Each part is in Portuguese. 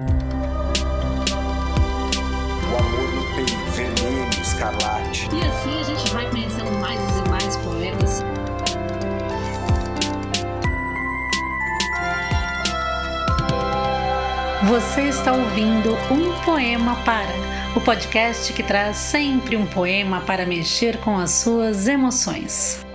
O amor no peito, vermelho, escarlate. E assim a gente vai conhecendo mais e mais poemas. Você está ouvindo Um Poema Para, o podcast que traz sempre um poema para mexer com as suas emoções.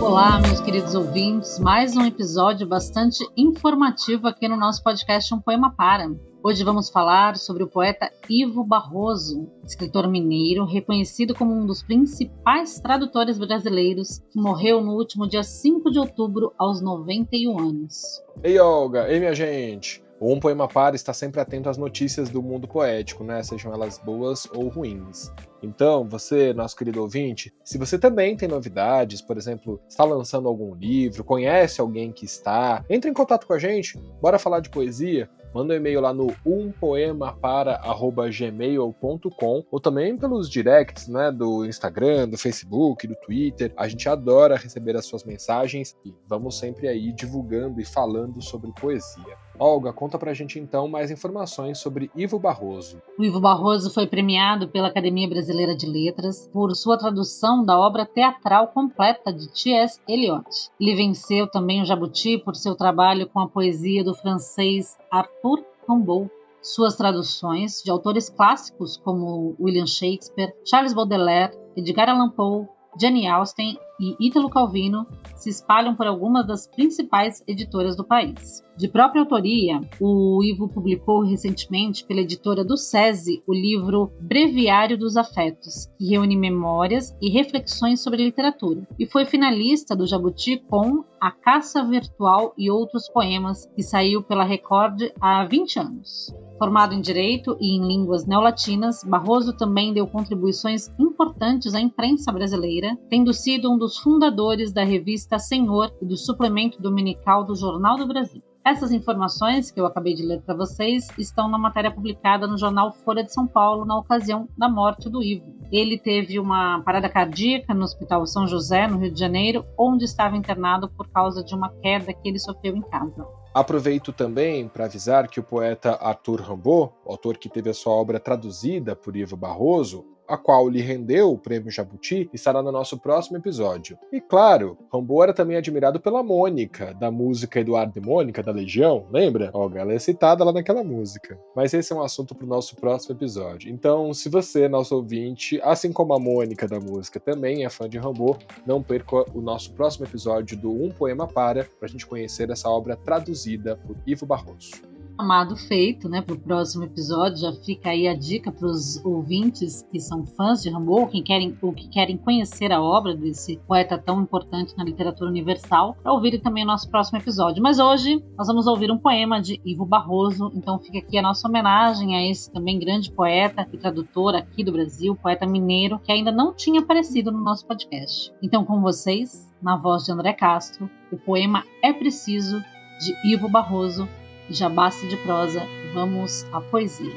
Olá, meus queridos ouvintes, mais um episódio bastante informativo aqui no nosso podcast Um Poema Para. Hoje vamos falar sobre o poeta Ivo Barroso, escritor mineiro reconhecido como um dos principais tradutores brasileiros, que morreu no último dia 5 de outubro aos 91 anos. Ei, Olga! Ei, minha gente! Um Poema Para está sempre atento às notícias do mundo poético, né? Sejam elas boas ou ruins. Então, você, nosso querido ouvinte, se você também tem novidades, por exemplo, está lançando algum livro, conhece alguém que está, entre em contato com a gente, bora falar de poesia, manda um e-mail lá no umpoemapara@gmail.com ou também pelos directs, né, do Instagram, do Facebook, do Twitter. A gente adora receber as suas mensagens e vamos sempre aí divulgando e falando sobre poesia. Olga, conta pra gente então mais informações sobre Ivo Barroso. O Ivo Barroso foi premiado pela Academia Brasileira de Letras por sua tradução da obra teatral completa de T.S. Eliot. Ele venceu também o Jabuti por seu trabalho com a poesia do francês Arthur Rimbaud. Suas traduções de autores clássicos como William Shakespeare, Charles Baudelaire, Edgar Allan Poe, Jane Austen e Ítalo Calvino se espalham por algumas das principais editoras do país. De própria autoria, o Ivo publicou recentemente pela editora do SESI o livro Breviário dos Afetos, que reúne memórias e reflexões sobre literatura, e foi finalista do Jabuti com A Caça Virtual e Outros Poemas, que saiu pela Record há 20 anos. Formado em Direito e em Línguas Neolatinas, Barroso também deu contribuições importantes à imprensa brasileira, tendo sido um dos fundadores da revista Senhor e do suplemento dominical do Jornal do Brasil. Essas informações que eu acabei de ler para vocês estão na matéria publicada no jornal Folha de São Paulo na ocasião da morte do Ivo. Ele teve uma parada cardíaca no Hospital São José, no Rio de Janeiro, onde estava internado por causa de uma queda que ele sofreu em casa. Aproveito também para avisar que o poeta Arthur Rimbaud, autor que teve a sua obra traduzida por Ivo Barroso, a qual lhe rendeu o prêmio Jabuti, estará no nosso próximo episódio. E claro, Rambo era também admirado pela Mônica, da música Eduardo e Mônica, da Legião, lembra? Ó, ela é citada lá naquela música. Mas esse é um assunto para o nosso próximo episódio. Então, se você, nosso ouvinte, assim como a Mônica da música, também é fã de Rambo, não perca o nosso próximo episódio do Um Poema Para, para a gente conhecer essa obra traduzida por Ivo Barroso amado feito, né, para o próximo episódio. Já fica aí a dica para os ouvintes que são fãs de Rambo, que querem, ou que querem conhecer a obra desse poeta tão importante na literatura universal, para ouvirem também o nosso próximo episódio. Mas hoje nós vamos ouvir um poema de Ivo Barroso, então fica aqui a nossa homenagem a esse também grande poeta e tradutor aqui do Brasil, poeta mineiro, que ainda não tinha aparecido no nosso podcast. Então, com vocês, na voz de André Castro, o poema É Preciso, de Ivo Barroso, já basta de prosa, vamos à poesia.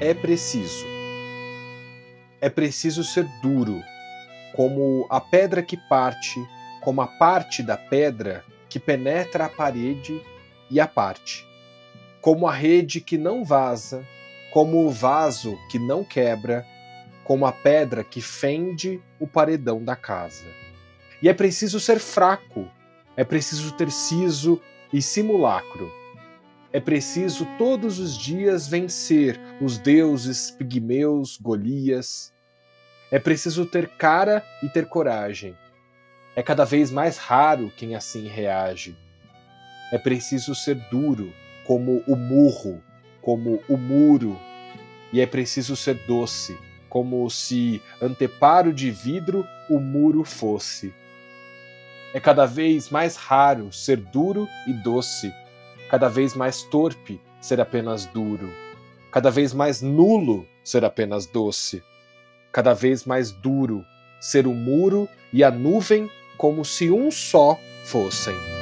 É preciso. É preciso ser duro, como a pedra que parte, como a parte da pedra que penetra a parede e a parte, como a rede que não vaza como o vaso que não quebra, como a pedra que fende o paredão da casa. E é preciso ser fraco, é preciso ter siso e simulacro. É preciso todos os dias vencer os deuses pigmeus, Golias. É preciso ter cara e ter coragem. É cada vez mais raro quem assim reage. É preciso ser duro, como o murro, como o muro, e é preciso ser doce, como se anteparo de vidro o muro fosse. É cada vez mais raro ser duro e doce, cada vez mais torpe ser apenas duro, cada vez mais nulo ser apenas doce, cada vez mais duro ser o muro e a nuvem como se um só fossem.